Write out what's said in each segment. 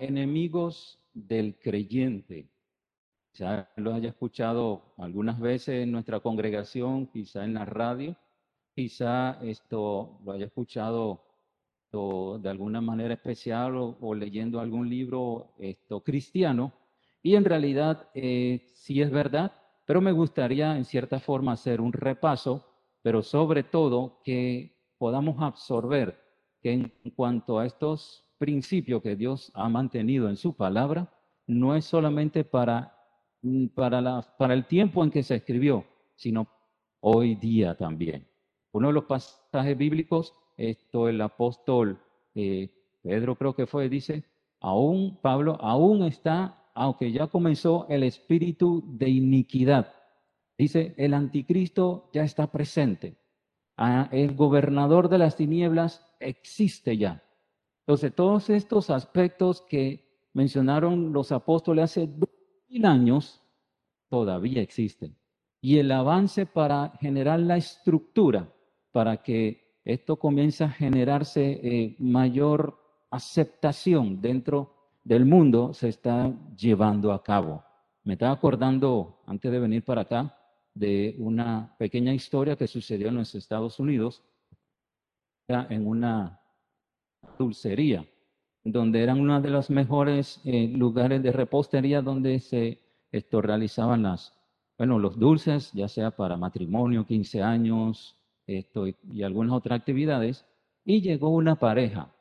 enemigos del creyente. Ya lo haya escuchado algunas veces en nuestra congregación, quizá en la radio, quizá esto lo haya escuchado de alguna manera especial o, leyendo algún libro esto, cristiano. Y en realidad eh, sí es verdad, pero me gustaría en cierta forma hacer un repaso, pero sobre todo que podamos absorber que en cuanto a estos principios que Dios ha mantenido en su palabra, no es solamente para, mm, para, la, para el tiempo en que se escribió, sino hoy día también. Uno de los pasajes bíblicos, esto el apóstol eh, Pedro creo que fue, dice, aún Pablo, aún está, aunque ya comenzó el espíritu de iniquidad. Dice, el anticristo ya está presente. Ah, el gobernador de las tinieblas existe ya. Entonces, todos estos aspectos que mencionaron los apóstoles hace dos mil años todavía existen. Y el avance para generar la estructura, para que esto comience a generarse eh, mayor aceptación dentro del mundo, se está llevando a cabo. Me estaba acordando, antes de venir para acá, de una pequeña historia que sucedió en los Estados Unidos, en una dulcería, donde eran uno de los mejores eh, lugares de repostería donde se esto, realizaban las, bueno, los dulces, ya sea para matrimonio, 15 años, esto, y, algunas otras actividades, y llegó una pareja.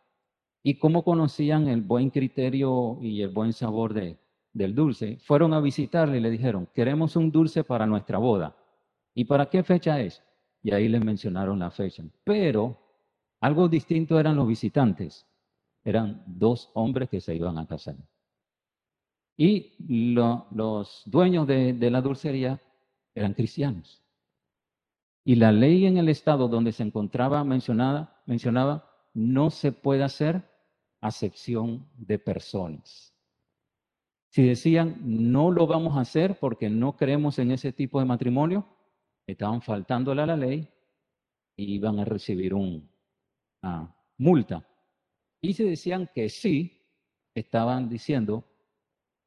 ¿Y cómo conocían el buen criterio y el buen sabor de, del dulce, fueron a visitarle y le dijeron, queremos un dulce para nuestra boda. ¿Y para qué fecha es? Y ahí le mencionaron la fecha. Pero algo distinto eran los visitantes. Eran dos hombres que se iban a casar. Y los dueños de, la dulcería eran cristianos. Y la ley en el estado donde se encontraba mencionada, mencionaba, no se puede hacer acepción de personas. Si decían, no lo vamos a hacer porque no creemos en ese tipo de matrimonio, estaban faltándole a la ley y iban a recibir multa. Y si decían que sí, estaban diciendo,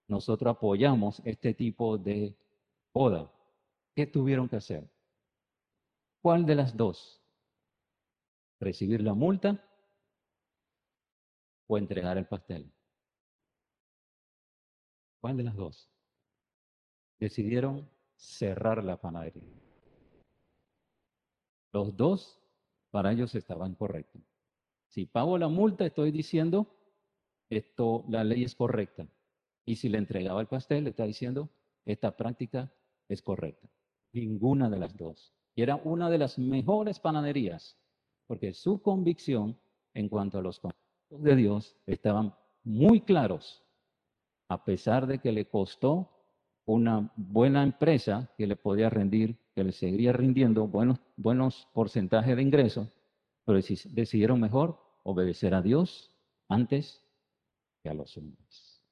nosotros apoyamos este tipo de boda. ¿Qué tuvieron que hacer? ¿Cuál de las dos? ¿Recibir la multa o entregar el pastel? ¿Cuál de las dos? Decidieron cerrar la panadería. Los dos, para ellos estaban correctos. Si pago la multa, estoy diciendo, esto, la ley es correcta. Y si le entregaba el pastel, le está diciendo, esta práctica es correcta. Ninguna de las dos. Y era una de las mejores panaderías, porque su convicción en cuanto a los conceptos de Dios estaban muy claros a pesar de que le costó una buena empresa que le podía rendir, que le seguiría rindiendo buenos, buenos porcentajes de ingresos, pero decidieron mejor obedecer a Dios antes que a los hombres.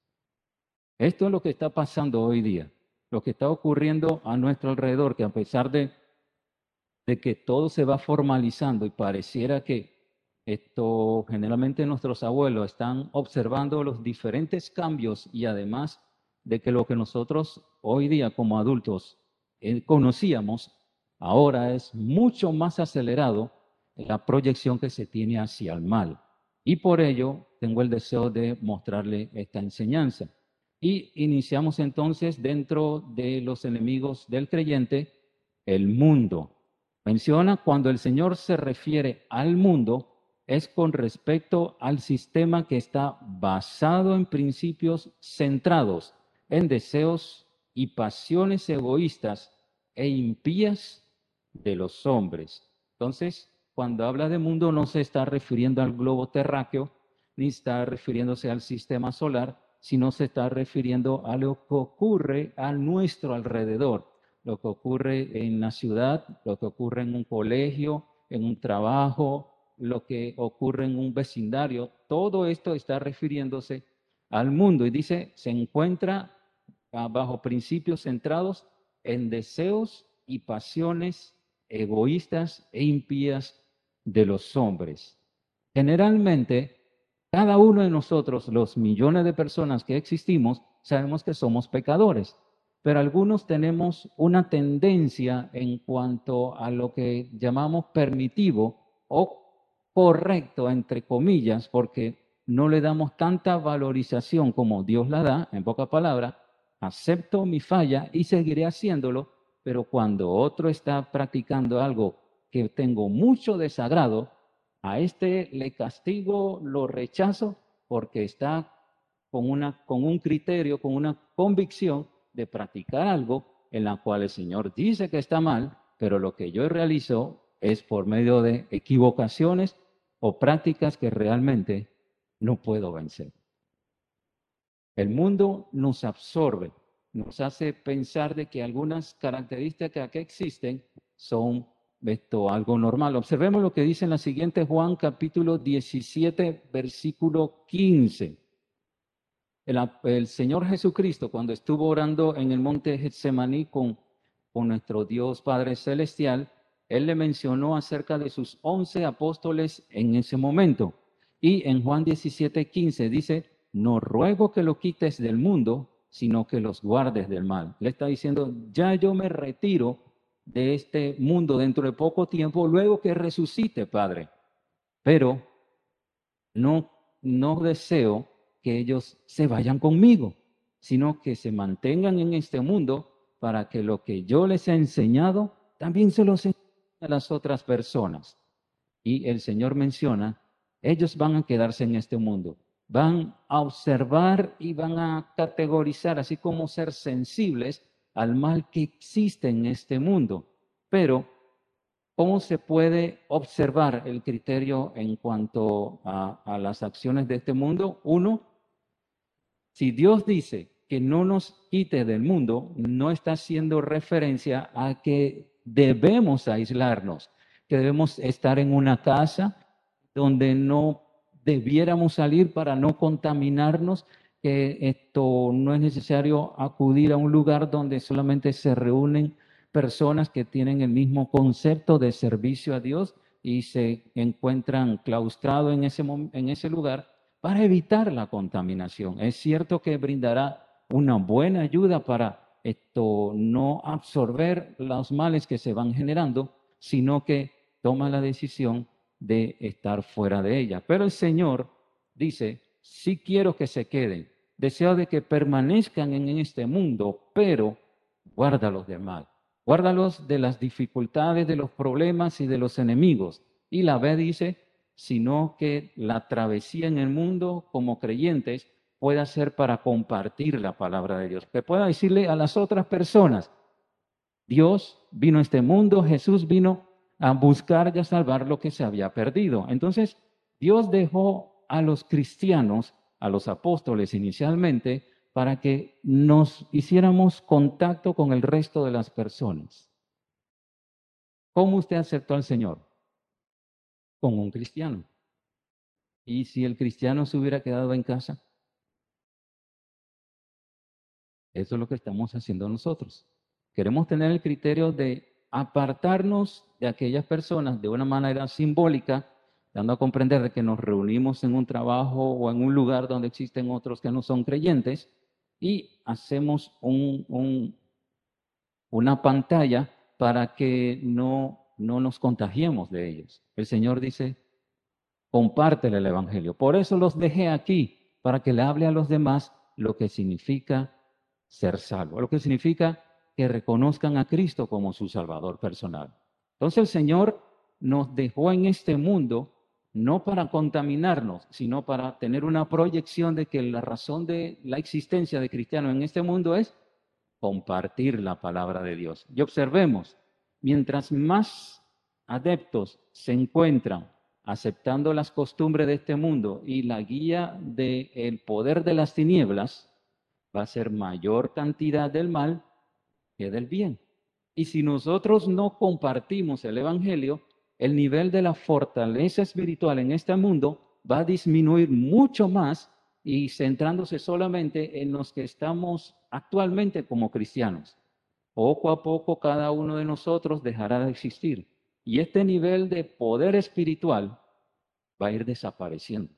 Esto es lo que está pasando hoy día, lo que está ocurriendo a nuestro alrededor, que a pesar de, de que todo se va formalizando y pareciera que esto generalmente nuestros abuelos están observando los diferentes cambios y además de que lo que nosotros hoy día como adultos eh, conocíamos, ahora es mucho más acelerado la proyección que se tiene hacia el mal. Y por ello tengo el deseo de mostrarle esta enseñanza. Y iniciamos entonces dentro de los enemigos del creyente, el mundo. Menciona cuando el Señor se refiere al mundo, es con respecto al sistema que está basado en principios centrados en deseos y pasiones egoístas e impías de los hombres. Entonces, cuando habla de mundo no se está refiriendo al globo terráqueo, ni está refiriéndose al sistema solar, sino se está refiriendo a lo que ocurre a nuestro alrededor, lo que ocurre en la ciudad, lo que ocurre en un colegio, en un trabajo, lo que ocurre en un vecindario, todo esto está refiriéndose al mundo y dice, se encuentra bajo principios centrados en deseos y pasiones egoístas e impías de los hombres. Generalmente, Cada uno de nosotros, los millones de personas que existimos, sabemos que somos pecadores, pero algunos tenemos una tendencia en cuanto a lo que llamamos permitivo o correcto, entre comillas, porque no le damos tanta valorización como Dios la da, en poca palabra, acepto mi falla y seguiré haciéndolo, pero cuando otro está practicando algo que tengo mucho desagrado, a este le castigo, lo rechazo porque está con, una, con un criterio, con una convicción de practicar algo en la cual el Señor dice que está mal, pero lo que yo realizo es por medio de equivocaciones o prácticas que realmente no puedo vencer. El mundo nos absorbe, nos hace pensar de que algunas características que existen son esto algo normal. Observemos lo que dice en la siguiente Juan capítulo 17, versículo 15. El, Señor Jesucristo, cuando estuvo orando en el monte Getsemaní con, con nuestro Dios Padre Celestial, Él le mencionó acerca de sus once apóstoles en ese momento. Y en Juan 17, 15 dice, no ruego que lo quites del mundo, sino que los guardes del mal. Le está diciendo, ya yo me retiro de este mundo dentro de poco tiempo, luego que resucite, Padre. Pero no, no deseo que ellos se vayan conmigo, sino que se mantengan en este mundo para que lo que yo les he enseñado también se lo enseñe a las otras personas. Y el Señor menciona, ellos van a quedarse en este mundo, van a observar y van a categorizar, así como ser sensibles al mal que existe en este mundo. Pero, ¿cómo se puede observar el criterio en cuanto a, las acciones de este mundo? Uno, si Dios dice que no nos quite del mundo, no está haciendo referencia a que debemos aislarnos, que debemos estar en una casa donde no debiéramos salir para no contaminarnos, esto no es necesario acudir a un lugar donde solamente se reúnen personas que tienen el mismo concepto de servicio a Dios y se encuentran claustrados en ese, en ese lugar para evitar la contaminación. Es cierto que brindará una buena ayuda para esto no absorber los males que se van generando, sino que toma la decisión de estar fuera de ella. Pero el Señor dice, sí quiero que se queden, deseo de que permanezcan en este mundo, pero guárdalos del mal, guárdalos de las dificultades, de los problemas y de los enemigos. Y la B dice, sino que la travesía en el mundo como creyentes pueda ser para compartir la palabra de Dios, que pueda decirle a las otras personas, Dios vino a este mundo, Jesús vino a buscar y a salvar lo que se había perdido. Entonces, Dios dejó a los cristianos a los apóstoles inicialmente para que nos hiciéramos contacto con el resto de las personas. ¿Cómo usted aceptó al Señor? Con un cristiano. ¿Y si el cristiano se hubiera quedado en casa? Eso es lo que estamos haciendo nosotros. Queremos tener el criterio de apartarnos de aquellas personas de una manera simbólica dando a comprender de que nos reunimos en un trabajo o en un lugar donde existen otros que no son creyentes y hacemos un, una pantalla para que no, no nos contagiemos de ellos. El Señor dice, compártele el Evangelio. Por eso los dejé aquí, para que le hable a los demás lo que significa ser salvo, lo que significa que reconozcan a Cristo como su Salvador personal. Entonces el Señor nos dejó en este mundo no para contaminarnos, sino para tener una proyección de que la razón de la existencia de cristianos en este mundo es compartir la palabra de Dios. Y observemos, mientras más adeptos se encuentran aceptando las costumbres de este mundo y la guía del poder de las tinieblas, va a ser mayor cantidad del mal que del bien. Y si nosotros no compartimos el Evangelio, el nivel de la fortaleza espiritual en este mundo va a disminuir mucho más y centrándose solamente en los que estamos actualmente como cristianos. Poco a poco cada uno de nosotros dejará de existir y este nivel de poder espiritual va a ir desapareciendo.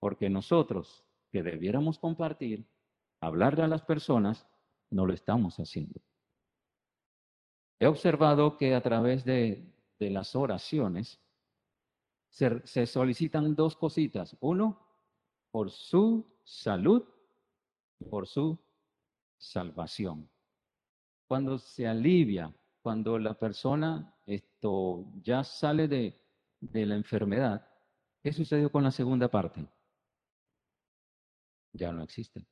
porque nosotros que debiéramos compartir, hablarle a las personas, no lo estamos haciendo. He observado que a través de, las oraciones se, se solicitan dos cositas. Uno, por su salud, por su salvación. Cuando se alivia, cuando la persona esto ya sale de, de la enfermedad, ¿qué sucedió con la segunda parte? Ya no existe.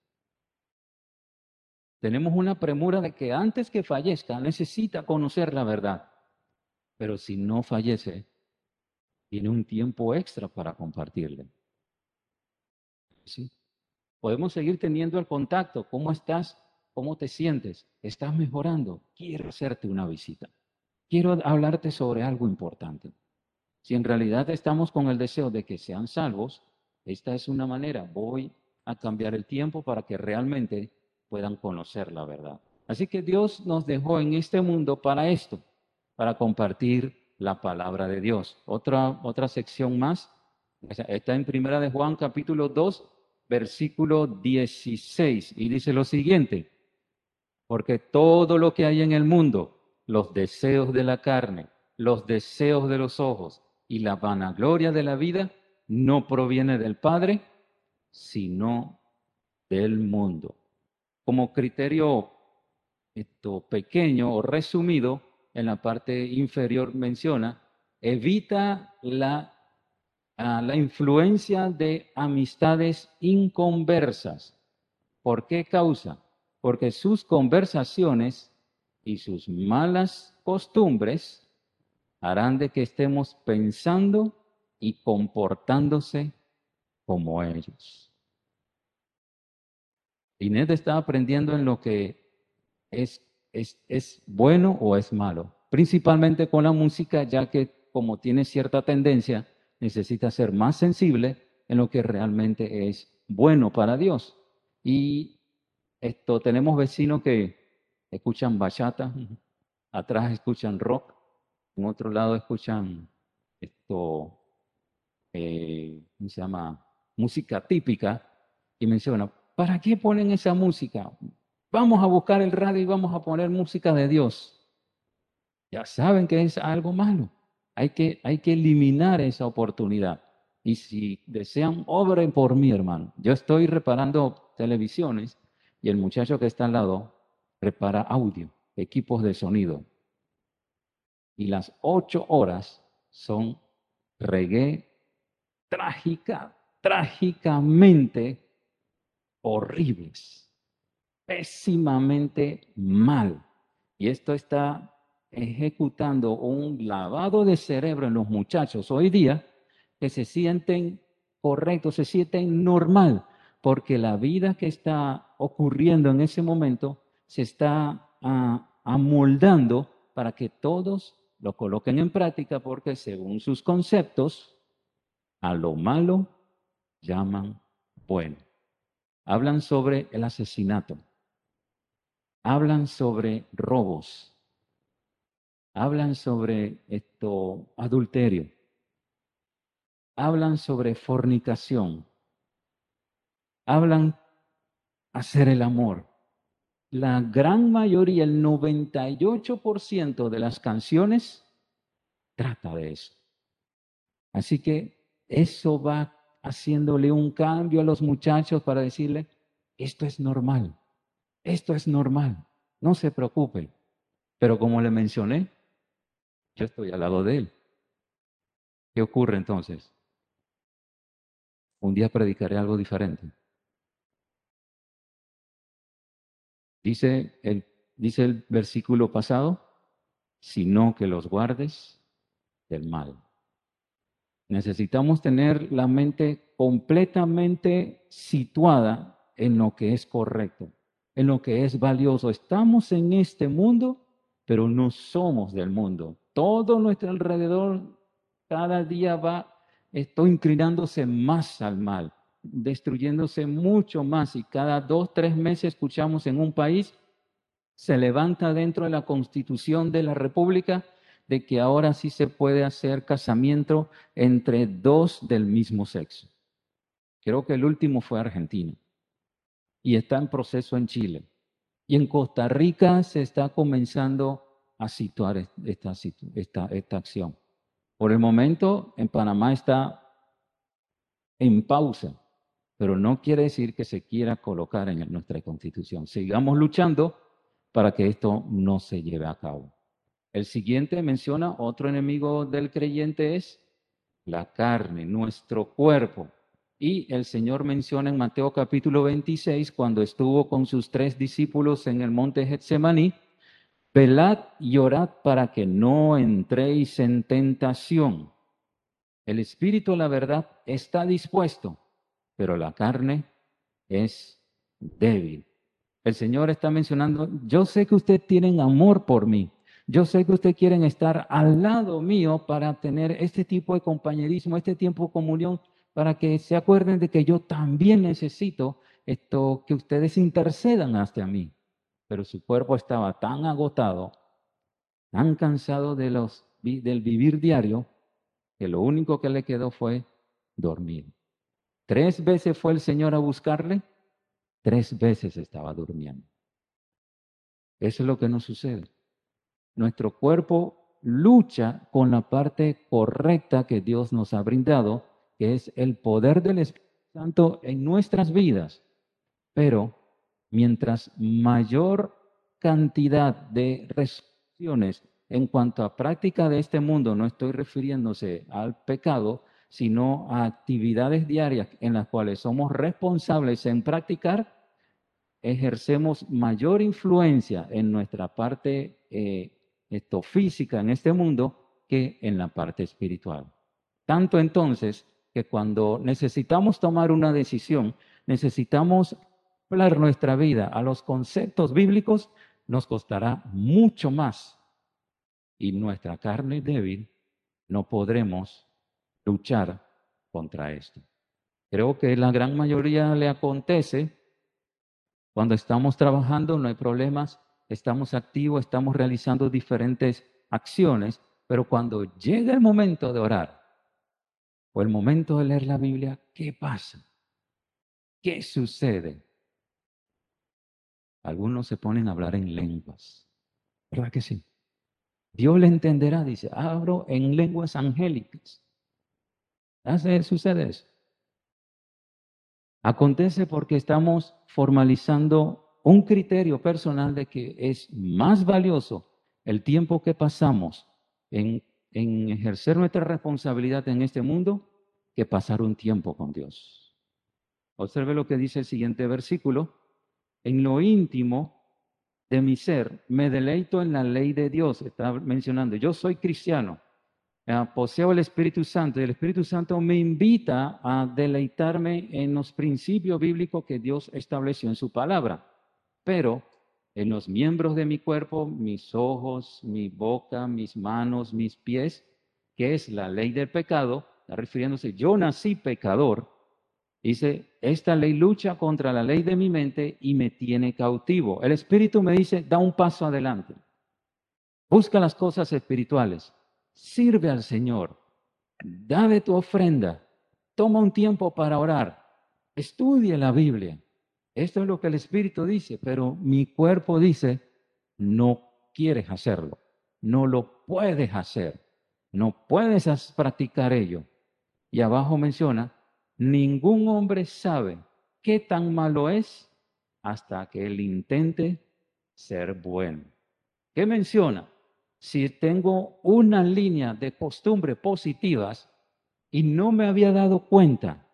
Tenemos una premura de que antes que fallezca necesita conocer la verdad. Pero si no fallece, tiene un tiempo extra para compartirle. ¿Sí? Podemos seguir teniendo el contacto. ¿Cómo estás? ¿Cómo te sientes? ¿Estás mejorando? Quiero hacerte una visita. Quiero hablarte sobre algo importante. Si en realidad estamos con el deseo de que sean salvos, esta es una manera. Voy a cambiar el tiempo para que realmente puedan conocer la verdad. Así que Dios nos dejó en este mundo para esto, para compartir la palabra de Dios. Otra, otra sección más, está en Primera de Juan capítulo 2, versículo 16, y dice lo siguiente, porque todo lo que hay en el mundo, los deseos de la carne, los deseos de los ojos y la vanagloria de la vida, no proviene del Padre, sino del mundo. Como criterio esto, pequeño o resumido, en la parte inferior menciona, evita la, la influencia de amistades inconversas. ¿Por qué causa? Porque sus conversaciones y sus malas costumbres harán de que estemos pensando y comportándose como ellos. Inés está aprendiendo en lo que es, es, es bueno o es malo, principalmente con la música, ya que como tiene cierta tendencia, necesita ser más sensible en lo que realmente es bueno para Dios. Y esto tenemos vecinos que escuchan bachata, atrás escuchan rock, en otro lado escuchan esto, eh, ¿cómo se llama? Música típica, y menciona, ¿para qué ponen esa música? Vamos a buscar el radio y vamos a poner música de Dios. Ya saben que es algo malo. Hay que, hay que eliminar esa oportunidad. Y si desean, obren por mí, hermano. Yo estoy reparando televisiones y el muchacho que está al lado repara audio, equipos de sonido. Y las ocho horas son reggae trágica, trágicamente horribles, pésimamente mal. Y esto está ejecutando un lavado de cerebro en los muchachos hoy día que se sienten correctos, se sienten normal, porque la vida que está ocurriendo en ese momento se está ah, amoldando para que todos lo coloquen en práctica, porque según sus conceptos, a lo malo llaman bueno hablan sobre el asesinato, hablan sobre robos, hablan sobre esto adulterio, hablan sobre fornicación, hablan hacer el amor. La gran mayoría, el 98% de las canciones trata de eso. Así que eso va haciéndole un cambio a los muchachos para decirle, esto es normal, esto es normal, no se preocupe. Pero como le mencioné, yo estoy al lado de él. ¿Qué ocurre entonces? Un día predicaré algo diferente. Dice el, dice el versículo pasado, sino que los guardes del mal. Necesitamos tener la mente completamente situada en lo que es correcto, en lo que es valioso. Estamos en este mundo, pero no somos del mundo. Todo nuestro alrededor cada día va esto inclinándose más al mal, destruyéndose mucho más. Y cada dos, tres meses escuchamos en un país, se levanta dentro de la constitución de la República de que ahora sí se puede hacer casamiento entre dos del mismo sexo. Creo que el último fue Argentina. Y está en proceso en Chile. Y en Costa Rica se está comenzando a situar esta, esta, esta acción. Por el momento, en Panamá está en pausa, pero no quiere decir que se quiera colocar en nuestra constitución. Sigamos luchando para que esto no se lleve a cabo. El siguiente menciona otro enemigo del creyente es la carne, nuestro cuerpo. Y el Señor menciona en Mateo capítulo 26, cuando estuvo con sus tres discípulos en el monte Getsemaní, velad y orad para que no entréis en tentación. El espíritu, la verdad, está dispuesto, pero la carne es débil. El Señor está mencionando, yo sé que ustedes tienen amor por mí, yo sé que ustedes quieren estar al lado mío para tener este tipo de compañerismo, este tiempo de comunión, para que se acuerden de que yo también necesito esto, que ustedes intercedan hasta mí. Pero su cuerpo estaba tan agotado, tan cansado de los, del vivir diario, que lo único que le quedó fue dormir. Tres veces fue el Señor a buscarle, tres veces estaba durmiendo. Eso es lo que nos sucede. Nuestro cuerpo lucha con la parte correcta que Dios nos ha brindado, que es el poder del Espíritu Santo en nuestras vidas. Pero mientras mayor cantidad de resoluciones en cuanto a práctica de este mundo, no estoy refiriéndose al pecado, sino a actividades diarias en las cuales somos responsables en practicar, ejercemos mayor influencia en nuestra parte eh, esto, física en este mundo que en la parte espiritual. Tanto entonces que cuando necesitamos tomar una decisión, necesitamos hablar nuestra vida a los conceptos bíblicos, nos costará mucho más y nuestra carne débil, no podremos luchar contra esto. Creo que la gran mayoría le acontece cuando estamos trabajando, no hay problemas, estamos activos, estamos realizando diferentes acciones, pero cuando llega el momento de orar o el momento de leer la Biblia, ¿qué pasa? ¿Qué sucede? Algunos se ponen a hablar en lenguas, ¿verdad que sí? Dios le entenderá, dice, abro en lenguas angélicas. ¿Hace, sucede eso? Acontece porque estamos formalizando un criterio personal de que es más valioso el tiempo que pasamos en, en ejercer nuestra responsabilidad en este mundo que pasar un tiempo con Dios. Observe lo que dice el siguiente versículo. En lo íntimo de mi ser, me deleito en la ley de Dios. Está mencionando, yo soy cristiano, eh, poseo el Espíritu Santo y el Espíritu Santo me invita a deleitarme en los principios bíblicos que Dios estableció en su palabra. Pero en los miembros de mi cuerpo, mis ojos, mi boca, mis manos, mis pies, que es la ley del pecado, está refiriéndose, yo nací pecador, Dice, esta ley lucha contra la ley de mi mente y me tiene cautivo. El Espíritu me dice, da un paso adelante. Busca las cosas espirituales. Sirve al Señor. Da de tu ofrenda. Toma un tiempo para orar. Estudie la Biblia. Esto es lo que el Espíritu dice, pero mi cuerpo dice, no quieres hacerlo. No lo puedes hacer. No puedes practicar ello. Y abajo menciona, Ningún hombre sabe qué tan malo es hasta que él intente ser bueno. ¿Qué menciona? Si tengo una línea de costumbres positivas y no me había dado cuenta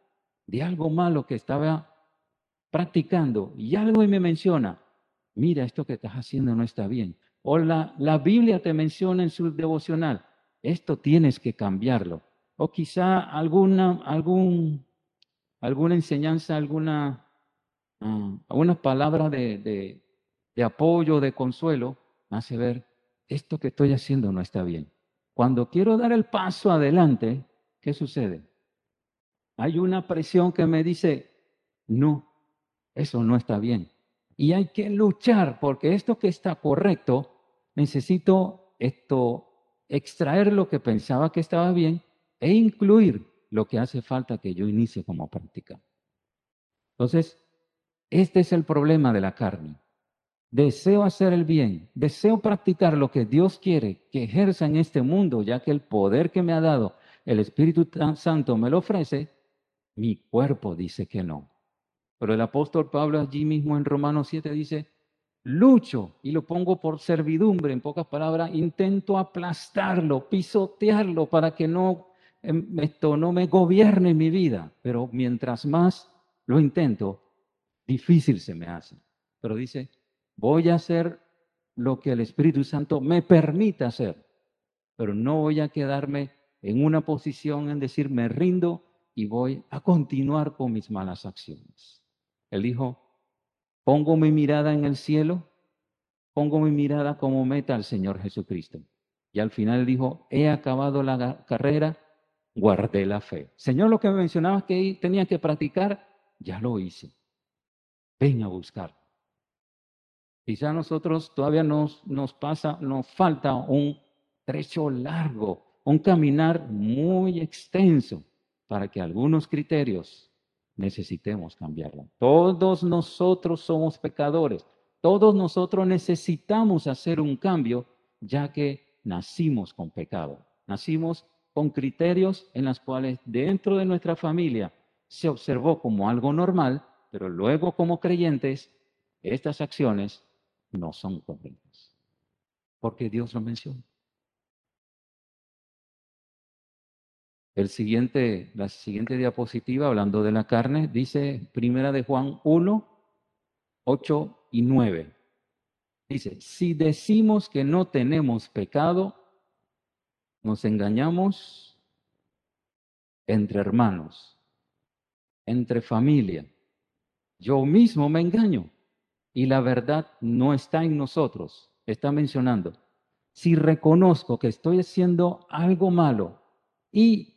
de algo malo que estaba practicando y algo me menciona, mira, esto que estás haciendo no está bien. O la, la Biblia te menciona en su devocional, esto tienes que cambiarlo. O quizá alguna, algún alguna enseñanza, alguna, uh, algunas palabras de, de, de apoyo, de consuelo, me hace ver, esto que estoy haciendo no está bien. Cuando quiero dar el paso adelante, ¿qué sucede? Hay una presión que me dice, no, eso no está bien. Y hay que luchar porque esto que está correcto, necesito esto, extraer lo que pensaba que estaba bien e incluir lo que hace falta que yo inicie como práctica. Entonces, este es el problema de la carne. Deseo hacer el bien, deseo practicar lo que Dios quiere que ejerza en este mundo, ya que el poder que me ha dado el Espíritu Santo me lo ofrece, mi cuerpo dice que no. Pero el apóstol Pablo allí mismo en Romanos 7 dice, lucho y lo pongo por servidumbre, en pocas palabras, intento aplastarlo, pisotearlo para que no, em, esto no me gobierne mi vida. Pero mientras más lo intento, difícil se me hace. Pero dice, voy a hacer lo que el Espíritu Santo me permita hacer, pero no voy a quedarme en una posición en decir me rindo y voy a continuar con mis malas acciones. Él dijo, pongo mi mirada en el cielo, pongo mi mirada como meta al Señor Jesucristo. Y al final dijo, he acabado la carrera, guardé la fe. Señor, lo que me mencionabas que tenía que practicar, ya lo hice. Ven a buscar. Quizá a nosotros todavía nos, nos pasa, nos falta un trecho largo, un caminar muy extenso para que algunos criterios necesitemos cambiarlo. Todos nosotros somos pecadores, todos nosotros necesitamos hacer un cambio ya que nacimos con pecado, nacimos con criterios en los cuales dentro de nuestra familia se observó como algo normal, pero luego como creyentes estas acciones no son correctas. Porque Dios lo menciona. El siguiente, la siguiente diapositiva, hablando de la carne, dice Primera de Juan 1, 8 y 9. Dice, si decimos que no tenemos pecado, nos engañamos entre hermanos, entre familia. Yo mismo me engaño y la verdad no está en nosotros. Está mencionando, si reconozco que estoy haciendo algo malo y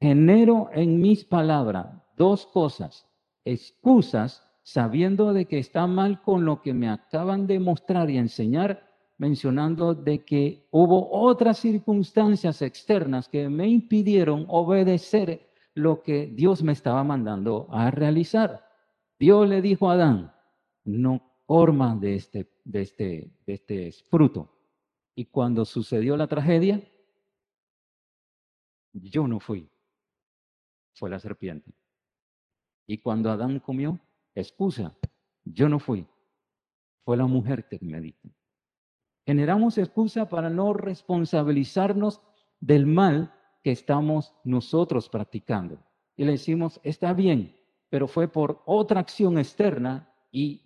genero en mis palabras dos cosas, excusas, sabiendo de que está mal con lo que me acaban de mostrar y enseñar, mencionando de que hubo otras circunstancias externas que me impidieron obedecer lo que Dios me estaba mandando a realizar. Dios le dijo a Adán, no coman de este, de, este, de este fruto. Y cuando sucedió la tragedia, yo no fui, fue la serpiente. Y cuando Adán comió, excusa, yo no fui, fue la mujer que me dijo. Generamos excusa para no responsabilizarnos del mal que estamos nosotros practicando. Y le decimos, está bien, pero fue por otra acción externa y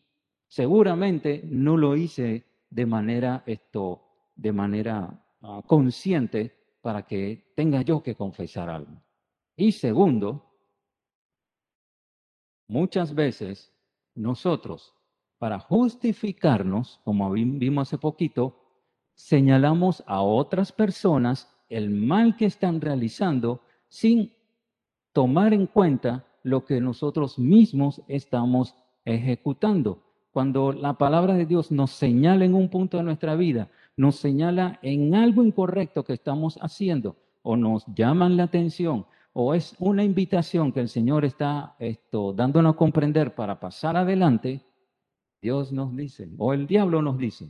seguramente no lo hice de manera esto, de manera ah, consciente para que tenga yo que confesar algo. Y segundo, muchas veces nosotros, para justificarnos, como vimos hace poquito, señalamos a otras personas el mal que están realizando sin tomar en cuenta lo que nosotros mismos estamos ejecutando. Cuando la palabra de Dios nos señala en un punto de nuestra vida, nos señala en algo incorrecto que estamos haciendo o nos llaman la atención o es una invitación que el Señor está esto, dándonos a comprender para pasar adelante, Dios nos dice, o el diablo nos dice,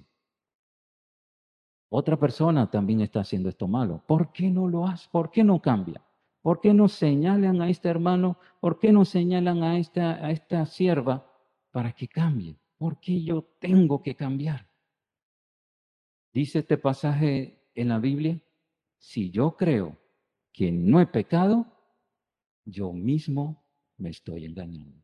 otra persona también está haciendo esto malo. ¿Por qué no lo hace? ¿Por qué no cambia? ¿Por qué no señalan a este hermano? ¿Por qué no señalan a esta, a esta sierva para que cambie? ¿Por qué yo tengo que cambiar? Dice este pasaje en la Biblia, si yo creo que no he pecado, yo mismo me estoy engañando.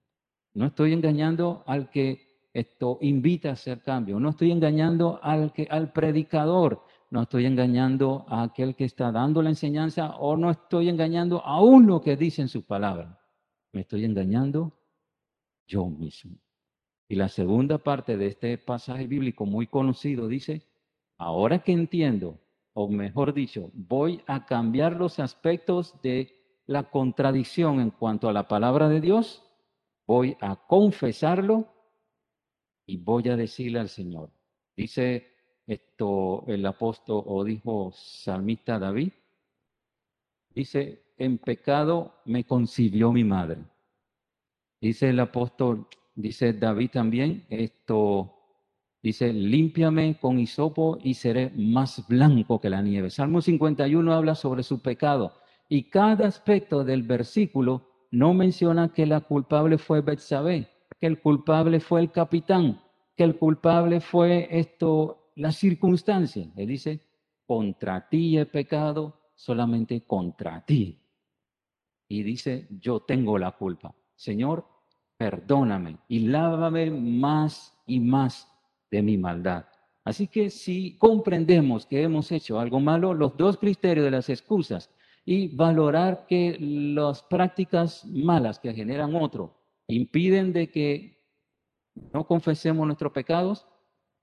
No estoy engañando al que esto invita a hacer cambio, no estoy engañando al que al predicador, no estoy engañando a aquel que está dando la enseñanza o no estoy engañando a uno que dice en su palabra. Me estoy engañando yo mismo. Y la segunda parte de este pasaje bíblico muy conocido dice, ahora que entiendo, o mejor dicho, voy a cambiar los aspectos de la contradicción en cuanto a la palabra de Dios, voy a confesarlo y voy a decirle al Señor. Dice esto el apóstol o dijo salmista David, dice, en pecado me concibió mi madre. Dice el apóstol, dice David también, esto dice, límpiame con hisopo y seré más blanco que la nieve. Salmo 51 habla sobre su pecado y cada aspecto del versículo no menciona que la culpable fue Betsabé, que el culpable fue el capitán, que el culpable fue esto, la circunstancia. Le dice, contra ti he pecado, solamente contra ti. Y dice, yo tengo la culpa. Señor, perdóname y lávame más y más de mi maldad. Así que si comprendemos que hemos hecho algo malo, los dos criterios de las excusas y valorar que las prácticas malas que generan otro impiden de que no confesemos nuestros pecados,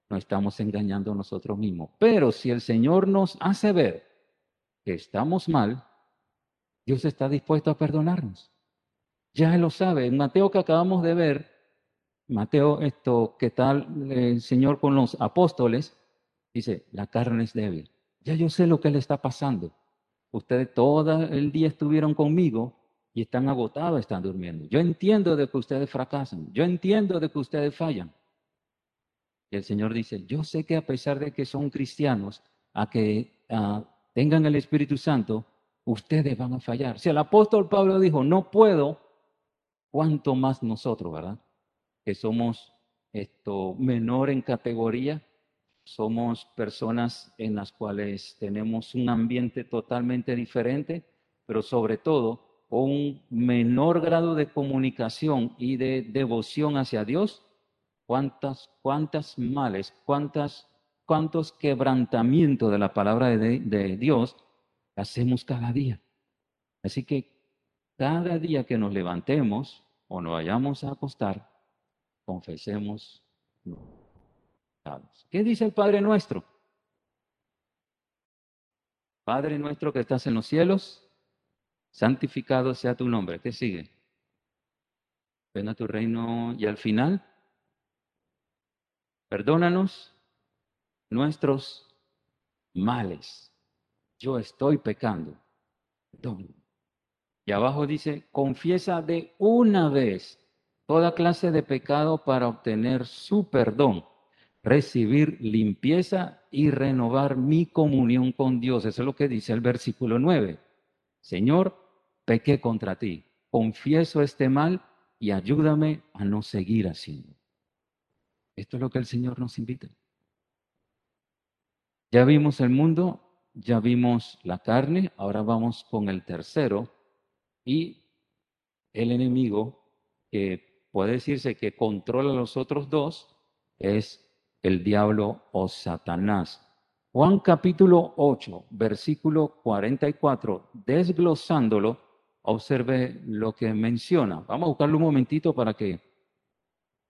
no estamos engañando a nosotros mismos. Pero si el Señor nos hace ver que estamos mal, Dios está dispuesto a perdonarnos. Ya lo sabe. En Mateo que acabamos de ver, Mateo, esto, ¿qué tal el Señor con los apóstoles? Dice, la carne es débil. Ya yo sé lo que le está pasando. Ustedes todo el día estuvieron conmigo y están agotados, están durmiendo. Yo entiendo de que ustedes fracasan. Yo entiendo de que ustedes fallan. Y el Señor dice, yo sé que a pesar de que son cristianos, a que tengan el Espíritu Santo, ustedes van a fallar. Si el apóstol Pablo dijo, no puedo, ¿cuánto más nosotros, verdad? Que somos esto menor en categoría, somos personas en las cuales tenemos un ambiente totalmente diferente, pero sobre todo un menor grado de comunicación y de devoción hacia Dios, cuántas, cuántas males, cuántas, cuántos quebrantamientos de la palabra de, de Dios hacemos cada día. Así que cada día que nos levantemos o nos vayamos a acostar, confesemos ¿Qué dice el Padre nuestro? Padre nuestro que estás en los cielos, santificado sea tu nombre. ¿Qué sigue? Ven a tu reino y al final, perdónanos nuestros males. Yo estoy pecando. Y abajo dice, confiesa de una vez toda clase de pecado para obtener su perdón recibir limpieza y renovar mi comunión con Dios. Eso es lo que dice el versículo 9. Señor, pequé contra ti, confieso este mal y ayúdame a no seguir haciendo. Esto es lo que el Señor nos invita. Ya vimos el mundo, ya vimos la carne, ahora vamos con el tercero y el enemigo que puede decirse que controla a los otros dos es el diablo o Satanás. Juan capítulo 8, versículo 44, desglosándolo, observe lo que menciona. Vamos a buscarlo un momentito para que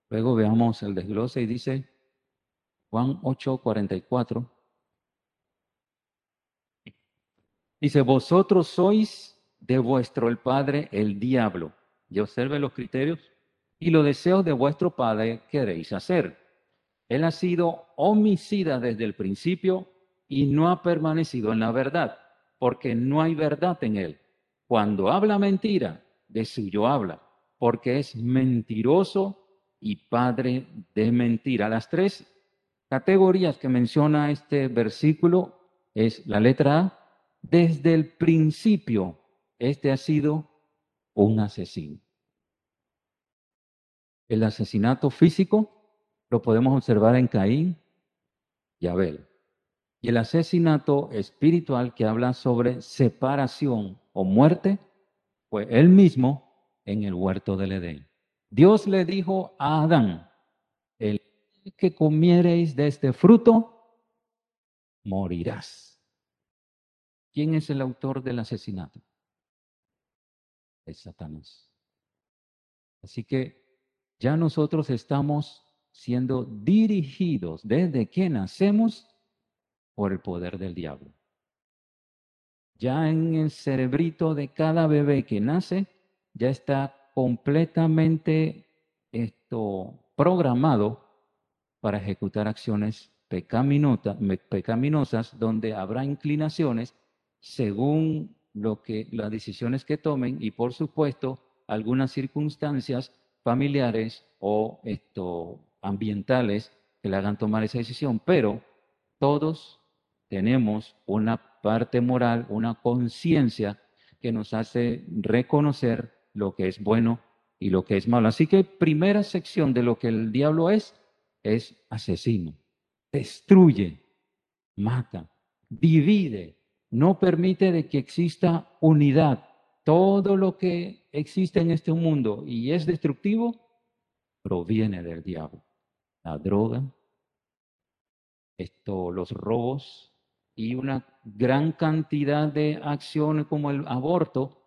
luego veamos el desglose y dice Juan 8, 44. Dice, vosotros sois de vuestro el Padre el diablo. Y observe los criterios y los deseos de vuestro Padre queréis hacer. Él ha sido homicida desde el principio y no ha permanecido en la verdad, porque no hay verdad en él. Cuando habla mentira, de suyo habla, porque es mentiroso y padre de mentira. Las tres categorías que menciona este versículo es la letra A. Desde el principio, este ha sido un asesino. El asesinato físico lo podemos observar en Caín y Abel. Y el asesinato espiritual que habla sobre separación o muerte fue él mismo en el huerto del Edén. Dios le dijo a Adán, el que comiereis de este fruto, morirás. ¿Quién es el autor del asesinato? Es Satanás. Así que ya nosotros estamos siendo dirigidos desde que nacemos por el poder del diablo. Ya en el cerebrito de cada bebé que nace, ya está completamente esto programado para ejecutar acciones pecaminosas donde habrá inclinaciones según lo que las decisiones que tomen y por supuesto algunas circunstancias familiares o esto, ambientales que le hagan tomar esa decisión, pero todos tenemos una parte moral, una conciencia que nos hace reconocer lo que es bueno y lo que es malo. Así que primera sección de lo que el diablo es, es asesino, destruye, mata, divide, no permite de que exista unidad. Todo lo que existe en este mundo y es destructivo proviene del diablo. La droga, esto, los robos y una gran cantidad de acciones como el aborto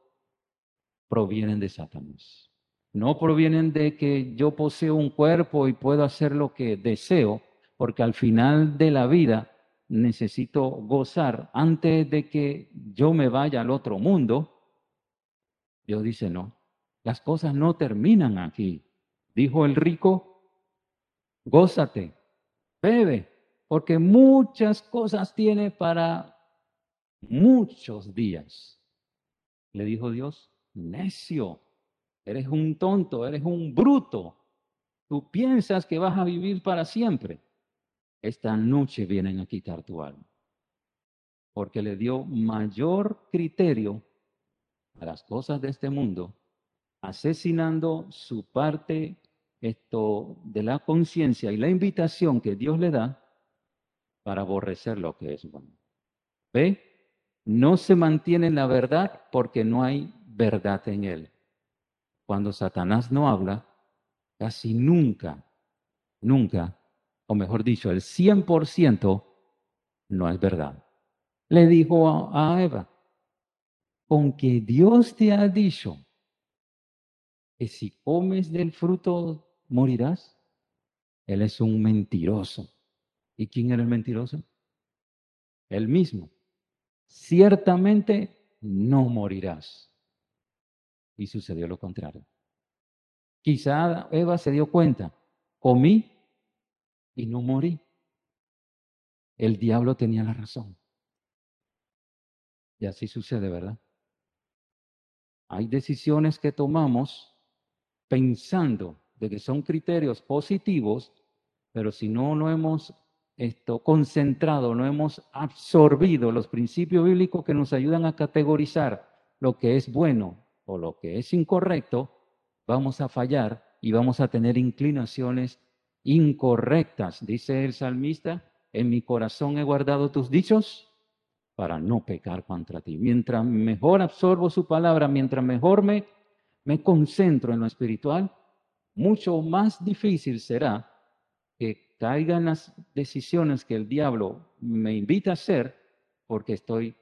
provienen de Satanás. No provienen de que yo poseo un cuerpo y puedo hacer lo que deseo, porque al final de la vida necesito gozar antes de que yo me vaya al otro mundo. Dios dice, no, las cosas no terminan aquí. Dijo el rico, gózate, bebe, porque muchas cosas tiene para muchos días. Le dijo Dios, necio, eres un tonto, eres un bruto. Tú piensas que vas a vivir para siempre. Esta noche vienen a quitar tu alma. Porque le dio mayor criterio a las cosas de este mundo, asesinando su parte esto de la conciencia y la invitación que Dios le da para aborrecer lo que es bueno. ¿Ve? No se mantiene en la verdad porque no hay verdad en él. Cuando Satanás no habla, casi nunca, nunca, o mejor dicho, el 100% no es verdad. Le dijo a Eva, con que Dios te ha dicho que si comes del fruto morirás, Él es un mentiroso. ¿Y quién era el mentiroso? Él mismo. Ciertamente no morirás. Y sucedió lo contrario. Quizá Eva se dio cuenta, comí y no morí. El diablo tenía la razón. Y así sucede, ¿verdad? Hay decisiones que tomamos pensando de que son criterios positivos, pero si no, no hemos esto concentrado, no hemos absorbido los principios bíblicos que nos ayudan a categorizar lo que es bueno o lo que es incorrecto, vamos a fallar y vamos a tener inclinaciones incorrectas. Dice el salmista, en mi corazón he guardado tus dichos para no pecar contra ti. Mientras mejor absorbo su palabra, mientras mejor me, me concentro en lo espiritual, mucho más difícil será que caigan las decisiones que el diablo me invita a hacer porque estoy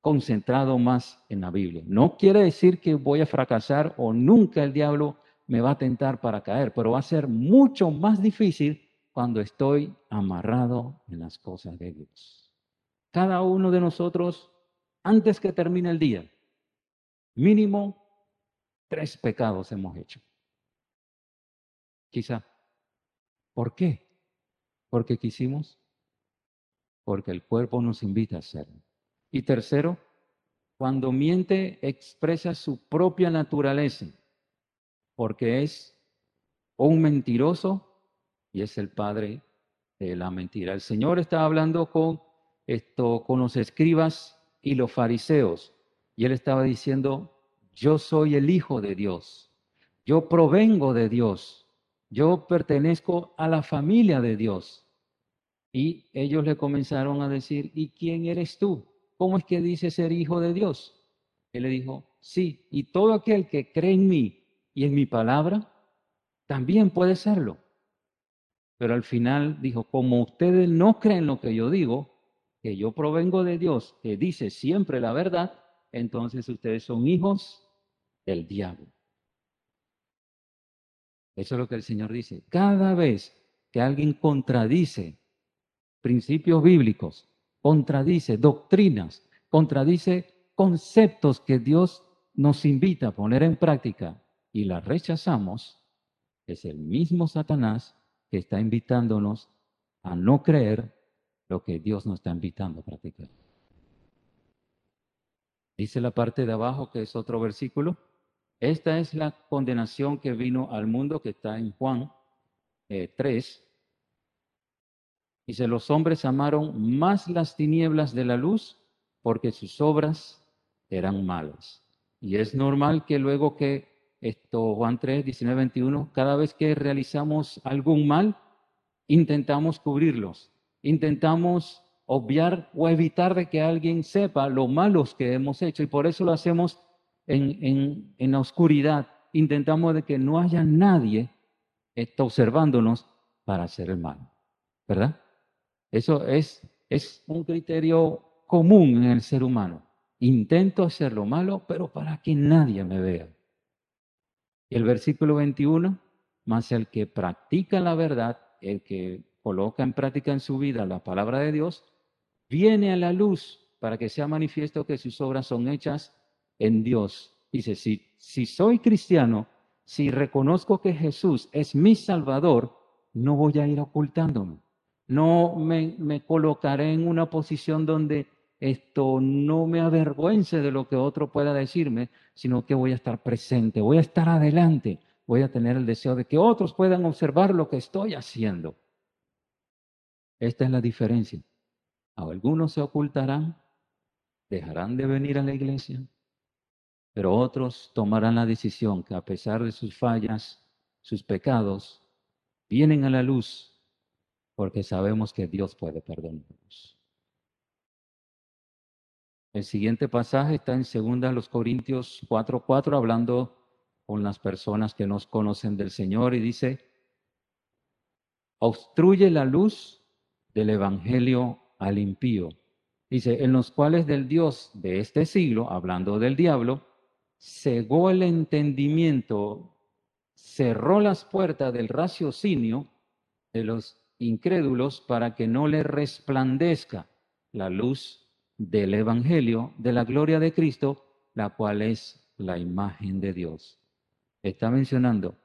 concentrado más en la Biblia. No quiere decir que voy a fracasar o nunca el diablo me va a tentar para caer, pero va a ser mucho más difícil cuando estoy amarrado en las cosas de Dios. Cada uno de nosotros, antes que termine el día, mínimo tres pecados hemos hecho. Quizá. ¿Por qué? Porque quisimos. Porque el cuerpo nos invita a hacerlo. Y tercero, cuando miente expresa su propia naturaleza, porque es un mentiroso y es el padre de la mentira. El Señor estaba hablando con esto con los escribas y los fariseos y él estaba diciendo, "Yo soy el hijo de Dios. Yo provengo de Dios. Yo pertenezco a la familia de Dios." Y ellos le comenzaron a decir, "¿Y quién eres tú?" ¿cómo es que dice ser hijo de Dios? Él le dijo, sí, y todo aquel que cree en mí y en mi palabra, también puede serlo. Pero al final dijo, como ustedes no creen lo que yo digo, que yo provengo de Dios, que dice siempre la verdad, entonces ustedes son hijos del diablo. Eso es lo que el Señor dice. Cada vez que alguien contradice principios bíblicos, contradice doctrinas, contradice conceptos que Dios nos invita a poner en práctica y las rechazamos, es el mismo Satanás que está invitándonos a no creer lo que Dios nos está invitando a practicar. Dice la parte de abajo que es otro versículo, Esta es la condenación que vino al mundo que está en Juan 3. Eh, Dice, los hombres amaron más las tinieblas de la luz porque sus obras eran malas. Y es normal que luego que esto, Juan 3, 19, 21, cada vez que realizamos algún mal, intentamos cubrirlos, intentamos obviar o evitar de que alguien sepa lo malos que hemos hecho y por eso lo hacemos en, en, la oscuridad. Intentamos de que no haya nadie está observándonos para hacer el mal, ¿verdad? Eso es, es un criterio común en el ser humano. Intento hacer lo malo, pero para que nadie me vea. Y el versículo 21, más el que practica la verdad, el que coloca en práctica en su vida la palabra de Dios, viene a la luz para que sea manifiesto que sus obras son hechas en Dios. Dice, si, soy cristiano, si reconozco que Jesús es mi Salvador, no voy a ir ocultándome. No me, me colocaré en una posición donde esto no me avergüence de lo que otro pueda decirme, sino que voy a estar presente, voy a estar adelante, voy a tener el deseo de que otros puedan observar lo que estoy haciendo. Esta es la diferencia. Algunos se ocultarán, dejarán de venir a la iglesia, pero otros tomarán la decisión que a pesar de sus fallas, sus pecados, vienen a la luz porque sabemos que Dios puede perdonarnos. El siguiente pasaje está en 2 Corintios 4:4 hablando con las personas que nos conocen del Señor y dice, obstruye la luz del Evangelio al impío. Dice, en los cuales del Dios de este siglo, hablando del diablo, cegó el entendimiento, cerró las puertas del raciocinio de los incrédulos para que no le resplandezca la luz del Evangelio de la gloria de Cristo, la cual es la imagen de Dios. Está mencionando,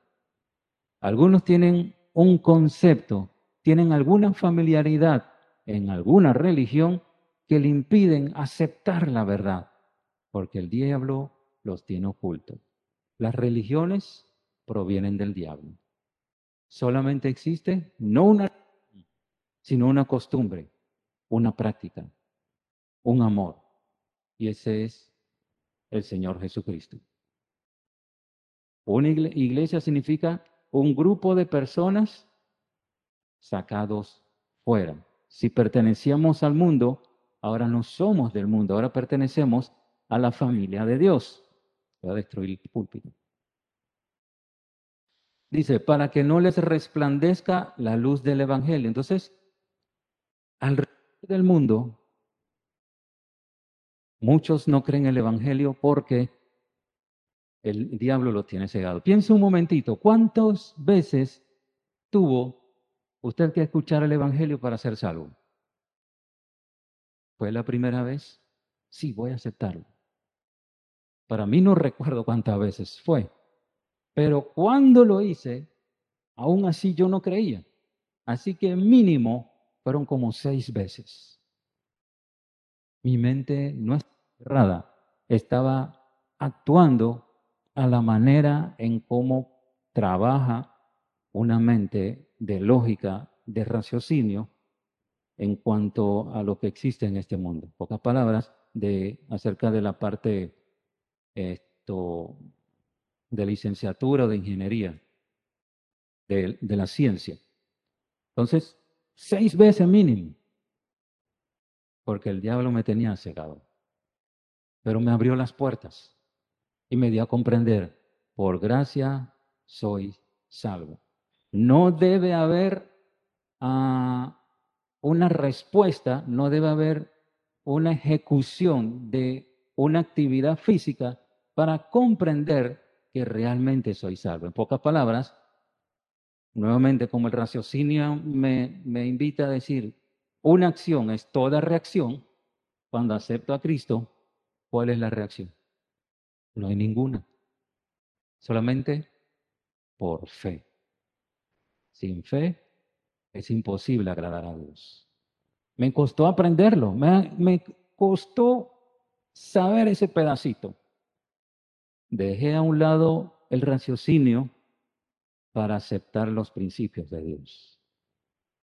algunos tienen un concepto, tienen alguna familiaridad en alguna religión que le impiden aceptar la verdad, porque el diablo los tiene ocultos. Las religiones provienen del diablo. Solamente existe no una, sino una costumbre, una práctica, un amor. Y ese es el Señor Jesucristo. Una iglesia significa un grupo de personas sacados fuera. Si pertenecíamos al mundo, ahora no somos del mundo, ahora pertenecemos a la familia de Dios. Voy a destruir el púlpito. Dice, para que no les resplandezca la luz del Evangelio. Entonces, alrededor del mundo, muchos no creen el Evangelio porque el diablo lo tiene cegado. Piensa un momentito, ¿cuántas veces tuvo usted que escuchar el Evangelio para ser salvo? ¿Fue la primera vez? Sí, voy a aceptarlo. Para mí no recuerdo cuántas veces fue, pero cuando lo hice, aún así yo no creía. Así que mínimo fueron como seis veces. Mi mente no es cerrada, estaba actuando a la manera en cómo trabaja una mente de lógica, de raciocinio en cuanto a lo que existe en este mundo. Pocas palabras de acerca de la parte esto, de licenciatura o de ingeniería, de, de la ciencia. Entonces, seis veces mínimo, porque el diablo me tenía cegado, pero me abrió las puertas y me dio a comprender, por gracia soy salvo. No debe haber uh, una respuesta, no debe haber una ejecución de una actividad física para comprender que realmente soy salvo. En pocas palabras, nuevamente como el raciocinio me, me invita a decir, una acción es toda reacción, cuando acepto a Cristo, ¿cuál es la reacción? No hay ninguna. Solamente por fe. Sin fe es imposible agradar a Dios. Me costó aprenderlo, me, me costó saber ese pedacito. Dejé a un lado el raciocinio para aceptar los principios de Dios.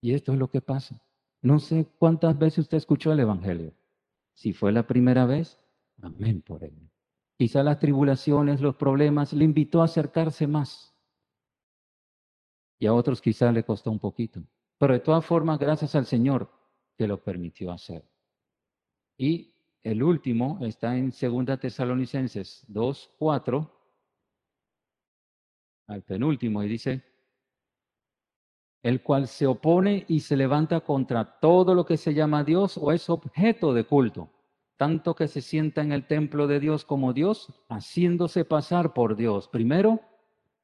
Y esto es lo que pasa. No sé cuántas veces usted escuchó el Evangelio. Si fue la primera vez, amén por él. Quizá las tribulaciones, los problemas le invitó a acercarse más. Y a otros quizá le costó un poquito. Pero de todas formas, gracias al Señor que lo permitió hacer. Y el último está en 2 Tesalonicenses 2, 4, al penúltimo, y dice, el cual se opone y se levanta contra todo lo que se llama Dios o es objeto de culto, tanto que se sienta en el templo de Dios como Dios, haciéndose pasar por Dios. Primero,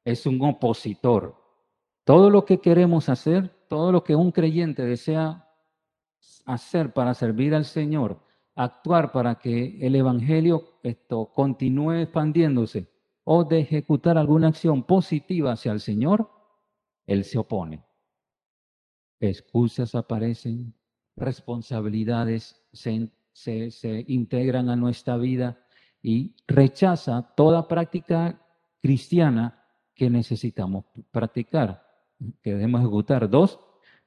es un opositor. Todo lo que queremos hacer, todo lo que un creyente desea hacer para servir al Señor, actuar para que el Evangelio esto continúe expandiéndose o de ejecutar alguna acción positiva hacia el Señor, Él se opone. Excusas aparecen, responsabilidades se, se integran a nuestra vida y rechaza toda práctica cristiana que necesitamos practicar, que debemos ejecutar. Dos,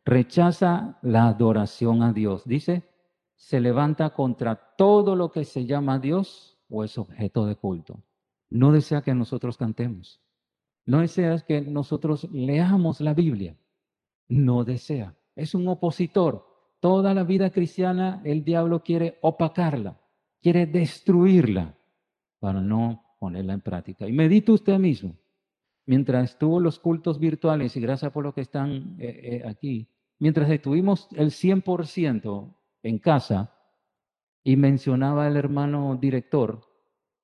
rechaza la adoración a Dios. Dice, se levanta contra todo lo que se llama Dios o es objeto de culto. No desea que nosotros cantemos. No desea que nosotros leamos la Biblia. No desea. Es un opositor. Toda la vida cristiana el diablo quiere opacarla, quiere destruirla para no ponerla en práctica. Y medite usted mismo. Mientras estuvo los cultos virtuales, y gracias por lo que están eh, eh, aquí, mientras estuvimos el 100% en casa y mencionaba el hermano director,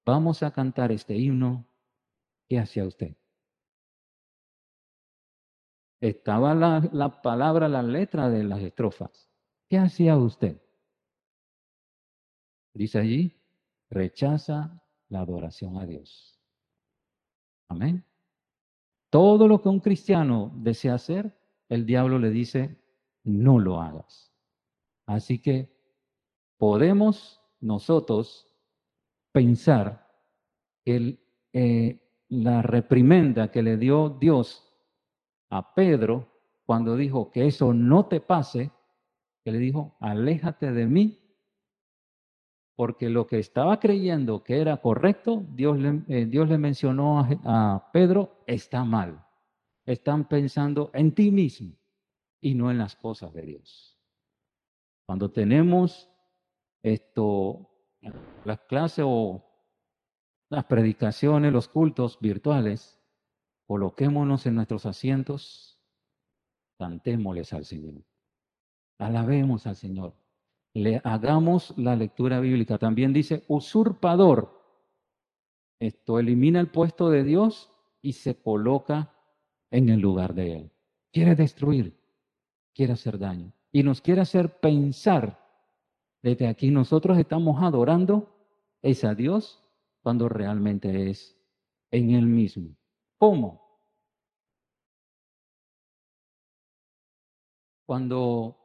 vamos a cantar este himno, ¿qué hacía usted? Estaba la, la palabra, la letra de las estrofas. ¿Qué hacía usted? Dice allí, rechaza la adoración a Dios. Amén. Todo lo que un cristiano desea hacer, el diablo le dice, no lo hagas. Así que podemos nosotros pensar que eh, la reprimenda que le dio Dios a Pedro cuando dijo que eso no te pase, que le dijo, aléjate de mí, porque lo que estaba creyendo que era correcto, Dios le, eh, mencionó a Pedro, está mal. Están pensando en ti mismo y no en las cosas de Dios. Cuando tenemos esto, las clases o las predicaciones, los cultos virtuales, coloquémonos en nuestros asientos, cantémosles al Señor, alabemos al Señor, le hagamos la lectura bíblica. También dice usurpador. Esto elimina el puesto de Dios y se coloca en el lugar de Él. Quiere destruir, quiere hacer daño y nos quiere hacer pensar desde aquí nosotros estamos adorando es a Dios cuando realmente es en Él mismo. ¿Cómo? Cuando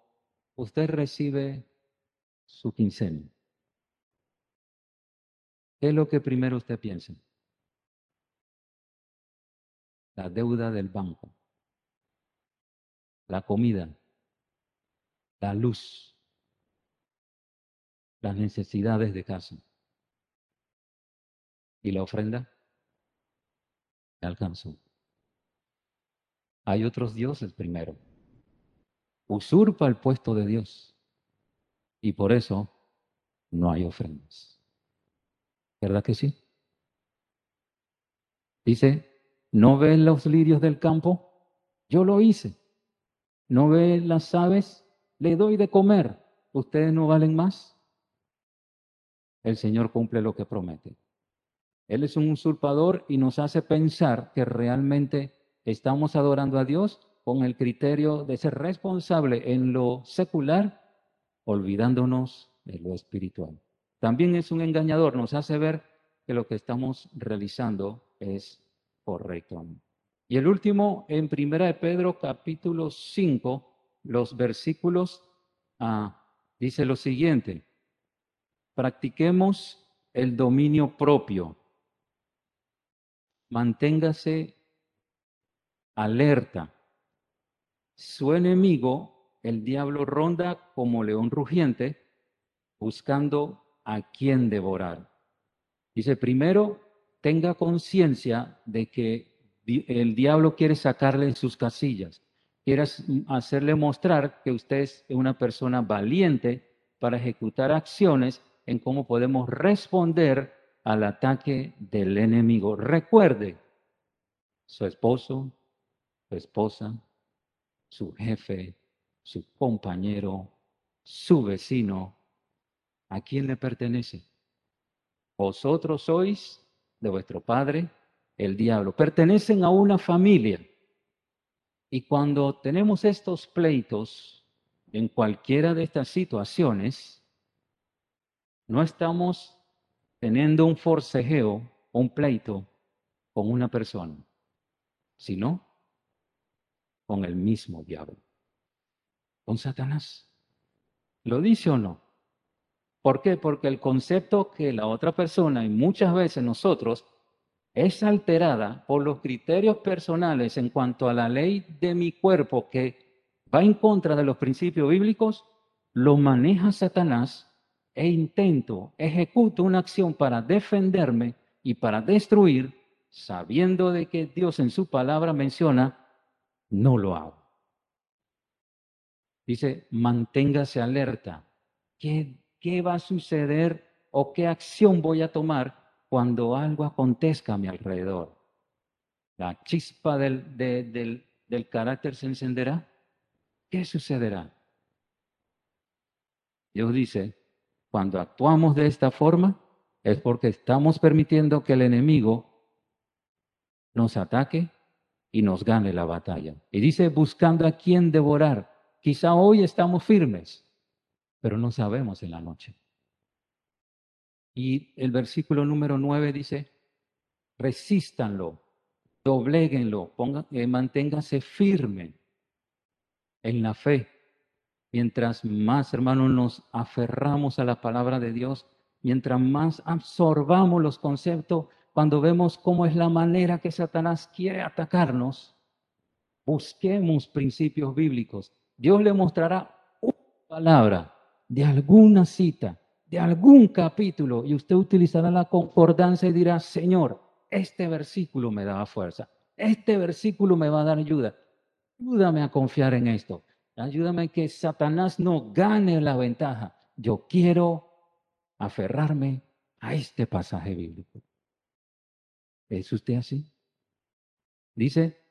usted recibe su quincena, ¿qué es lo que primero usted piensa? La deuda del banco, la comida, la luz, las necesidades de casa. ¿Y la ofrenda? Alcanzó. Hay otros dioses primero. Usurpa el puesto de Dios. Y por eso no hay ofrendas. ¿Verdad que sí? Dice, ¿no ven los lirios del campo? Yo lo hice. ¿No ven las aves? Le doy de comer. ¿Ustedes no valen más? el Señor cumple lo que promete. Él es un usurpador y nos hace pensar que realmente estamos adorando a Dios con el criterio de ser responsable en lo secular, olvidándonos de lo espiritual. También es un engañador, nos hace ver que lo que estamos realizando es correcto. Y el último, en Primera de Pedro capítulo 5, los versículos, ah, dice lo siguiente, practiquemos el dominio propio. manténgase alerta. Su enemigo, el diablo, ronda como león rugiente, buscando a quien devorar. Dice, primero, tenga conciencia de que el diablo quiere sacarle sus casillas, quiere hacerle mostrar que usted es una persona valiente para ejecutar acciones en cómo podemos responder al ataque del enemigo. Recuerde, su esposo, su esposa, su jefe, su compañero, su vecino, ¿a quién le pertenece? Vosotros sois de vuestro padre, el diablo. Pertenecen a una familia. Y cuando tenemos estos pleitos en cualquiera de estas situaciones, no estamos teniendo un forcejeo, un pleito con una persona, sino con el mismo diablo, con Satanás. ¿Lo dice o no? ¿Por qué? Porque el concepto que la otra persona y muchas veces nosotros es alterada por los criterios personales en cuanto a la ley de mi cuerpo que va en contra de los principios bíblicos, lo maneja Satanás e intento, ejecuto una acción para defenderme y para destruir, sabiendo de que Dios en su palabra menciona, no lo hago. Dice, manténgase alerta. ¿Qué, qué va a suceder o qué acción voy a tomar cuando algo acontezca a mi alrededor. La chispa del, del, del carácter se encenderá. ¿Qué sucederá? Dios dice, cuando actuamos de esta forma es porque estamos permitiendo que el enemigo nos ataque y nos gane la batalla. Y dice, buscando a quién devorar. Quizá hoy estamos firmes, pero no sabemos en la noche. Y el versículo número 9 dice, resístanlo, dobléguenlo, pongan, eh, manténgase firme en la fe. Mientras más, hermanos, nos aferramos a la palabra de Dios, mientras más absorbamos los conceptos, cuando vemos cómo es la manera que Satanás quiere atacarnos, busquemos principios bíblicos. Dios le mostrará una palabra de alguna cita de algún capítulo y usted utilizará la concordancia y dirá, Señor, este versículo me da fuerza, este versículo me va a dar ayuda. Ayúdame a confiar en esto. Ayúdame a que Satanás no gane la ventaja. Yo quiero aferrarme a este pasaje bíblico. ¿Es usted así? Dice,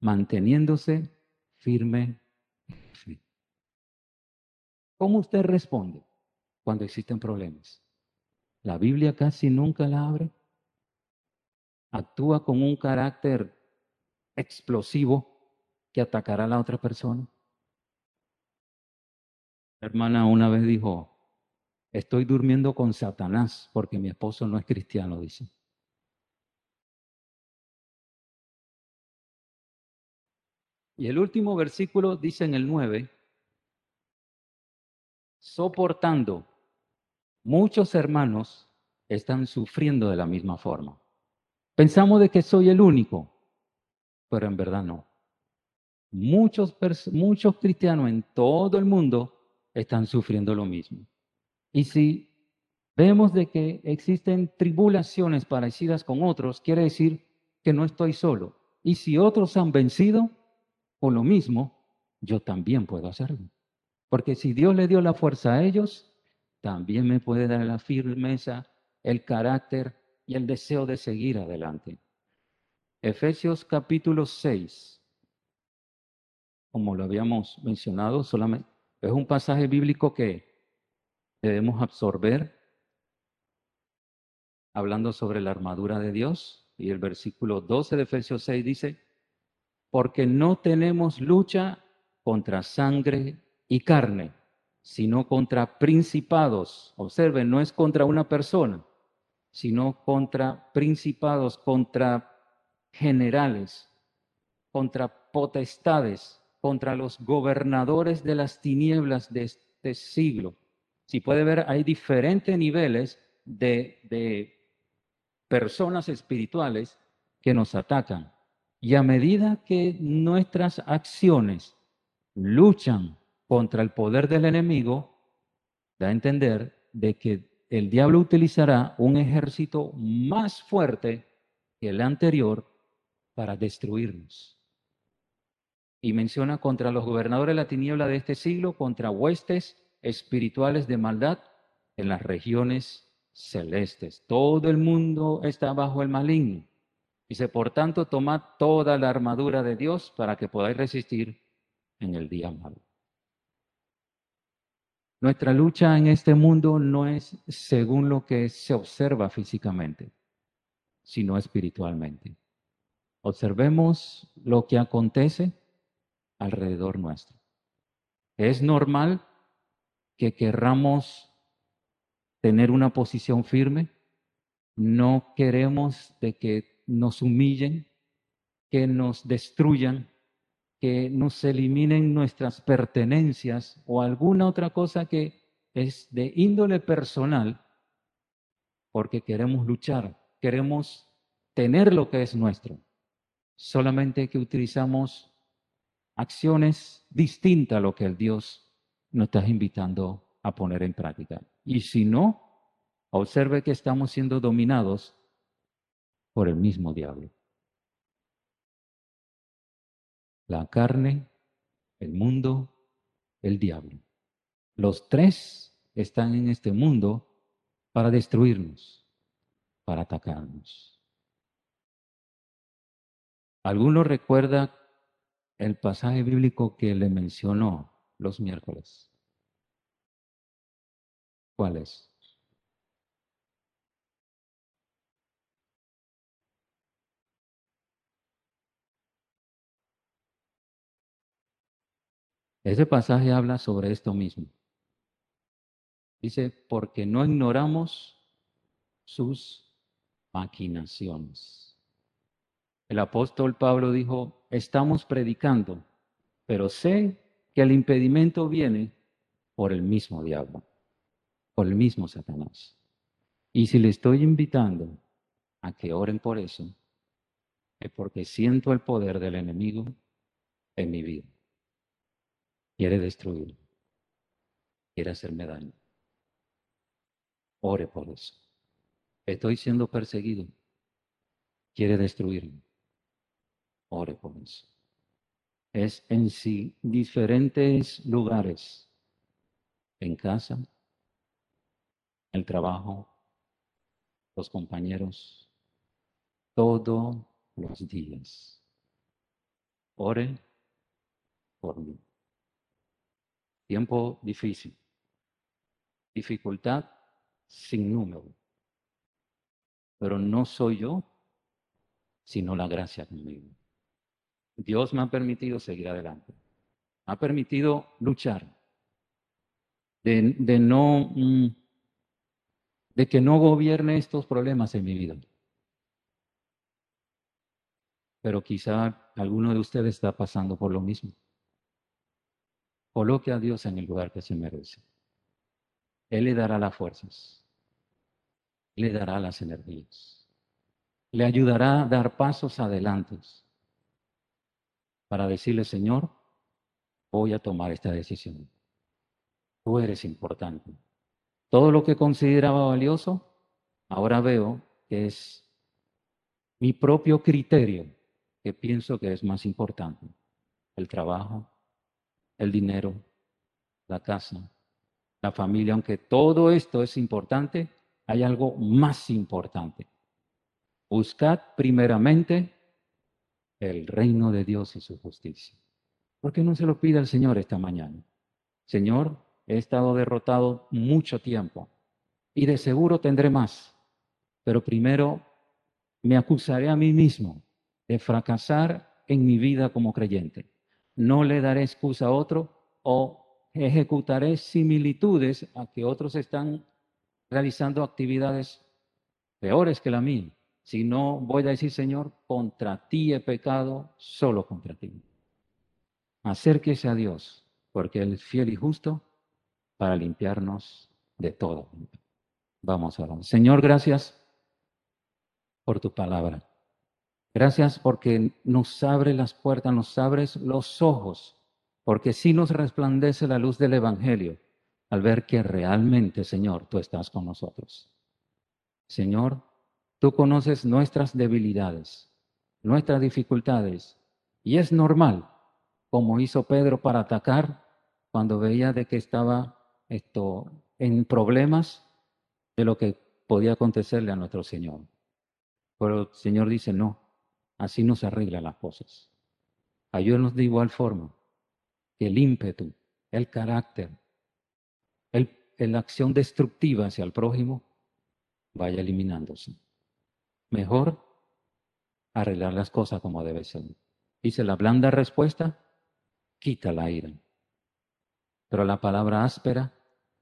manteniéndose firme. ¿Cómo usted responde? Cuando existen problemas. La Biblia casi nunca la abre. Actúa con un carácter explosivo que atacará a la otra persona. hermana una vez dijo, estoy durmiendo con Satanás porque mi esposo no es cristiano, dice. Y el último versículo dice en el 9, soportando Muchos hermanos están sufriendo de la misma forma. Pensamos de que soy el único, pero en verdad no. Muchos, muchos cristianos en todo el mundo están sufriendo lo mismo. Y si vemos de que existen tribulaciones parecidas con otros, quiere decir que no estoy solo. Y si otros han vencido por lo mismo, yo también puedo hacerlo. Porque si Dios le dio la fuerza a ellos, también me puede dar la firmeza, el carácter y el deseo de seguir adelante. Efesios capítulo 6, como lo habíamos mencionado, solamente es un pasaje bíblico que debemos absorber, hablando sobre la armadura de Dios. Y el versículo 12 de Efesios 6 dice, porque no tenemos lucha contra sangre y carne, sino contra principados. Observen, no es contra una persona, sino contra principados, contra generales, contra potestades, contra los gobernadores de las tinieblas de este siglo. Si puede ver, hay diferentes niveles de, de personas espirituales que nos atacan. Y a medida que nuestras acciones luchan contra el poder del enemigo, da a entender de que el diablo utilizará un ejército más fuerte que el anterior para destruirnos. Y menciona contra los gobernadores de la tiniebla de este siglo, contra huestes espirituales de maldad en las regiones celestes. Todo el mundo está bajo el maligno. Dice, por tanto, tomad toda la armadura de Dios para que podáis resistir en el día malo. Nuestra lucha en este mundo no es según lo que se observa físicamente, sino espiritualmente. Observemos lo que acontece alrededor nuestro. Es normal que querramos tener una posición firme. No queremos de que nos humillen, que nos destruyan, que nos eliminen nuestras pertenencias o alguna otra cosa que es de índole personal, porque queremos luchar, queremos tener lo que es nuestro. Solamente que utilizamos acciones distintas a lo que el Dios nos está invitando a poner en práctica. Y si no, observe que estamos siendo dominados por el mismo diablo. La carne, el mundo, el diablo. Los tres están en este mundo para destruirnos, para atacarnos. ¿Alguno recuerda el pasaje bíblico que le mencionó los miércoles? ¿Cuál es? Ese pasaje habla sobre esto mismo. Dice, porque no ignoramos sus maquinaciones. El apóstol Pablo dijo, estamos predicando, pero sé que el impedimento viene por el mismo diablo por el mismo Satanás. Y si le estoy invitando a que oren por eso, es porque siento el poder del enemigo en mi vida. Quiere destruir, quiere hacerme daño. Ore por eso. Estoy siendo perseguido. Quiere destruirme. Ore por eso. Es en sí diferentes lugares, en casa, el trabajo, los compañeros, todos los días. Ore por mí. Tiempo difícil. Dificultad sin número. Pero no soy yo, sino la gracia conmigo. Dios me ha permitido seguir adelante. Ha permitido luchar. De, de no... Mm, de que no gobierne estos problemas en mi vida. Pero quizá alguno de ustedes está pasando por lo mismo. Coloque a Dios en el lugar que se merece. Él le dará las fuerzas, le dará las energías, le ayudará a dar pasos adelante para decirle, Señor, voy a tomar esta decisión. Tú eres importante. Todo lo que consideraba valioso, ahora veo que es mi propio criterio que pienso que es más importante. El trabajo, el dinero, la casa, la familia, aunque todo esto es importante, hay algo más importante. Buscad primeramente el reino de Dios y su justicia. ¿Por qué no se lo pide al Señor esta mañana? Señor, He estado derrotado mucho tiempo y de seguro tendré más. Pero primero me acusaré a mí mismo de fracasar en mi vida como creyente. No le daré excusa a otro o ejecutaré similitudes a que otros están realizando actividades peores que la mía. Si no, voy a decir, Señor, contra ti he pecado, solo contra ti. Acérquese a Dios, porque Él es fiel y justo para limpiarnos de todo. Vamos a orar. Señor, gracias por tu palabra. Gracias porque nos abre las puertas, nos abres los ojos, porque sí nos resplandece la luz del Evangelio al ver que realmente, Señor, tú estás con nosotros. Señor, tú conoces nuestras debilidades, nuestras dificultades, y es normal, como hizo Pedro para atacar cuando veía de que estaba esto en problemas de lo que podía acontecerle a nuestro Señor. Pero el Señor dice, no, así no se arreglan las cosas. Ayúdanos de igual forma que el ímpetu, el carácter, el, la acción destructiva hacia el prójimo vaya eliminándose. Mejor arreglar las cosas como debe ser. Dice la blanda respuesta, quita la ira. Pero la palabra áspera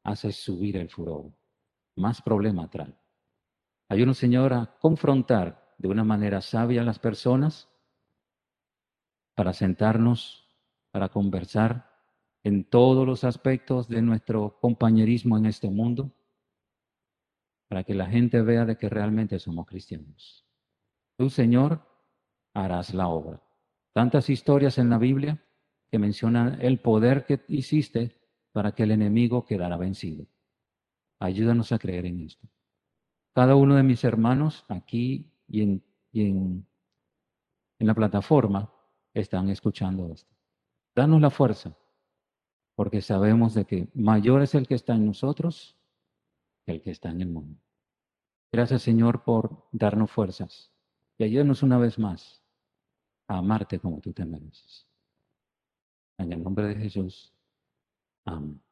hace subir el furor. Más problema trae. Hay Señor, a confrontar de una manera sabia a las personas para sentarnos, para conversar en todos los aspectos de nuestro compañerismo en este mundo, para que la gente vea de que realmente somos cristianos. Tú, Señor, harás la obra. Tantas historias en la Biblia que mencionan el poder que hiciste para que el enemigo quedara vencido. Ayúdanos a creer en esto. Cada uno de mis hermanos aquí y en, la plataforma están escuchando esto. Danos la fuerza, porque sabemos de que mayor es el que está en nosotros que el que está en el mundo. Gracias Señor por darnos fuerzas y ayúdanos una vez más a amarte como tú te mereces. En el nombre de Jesús. Amén.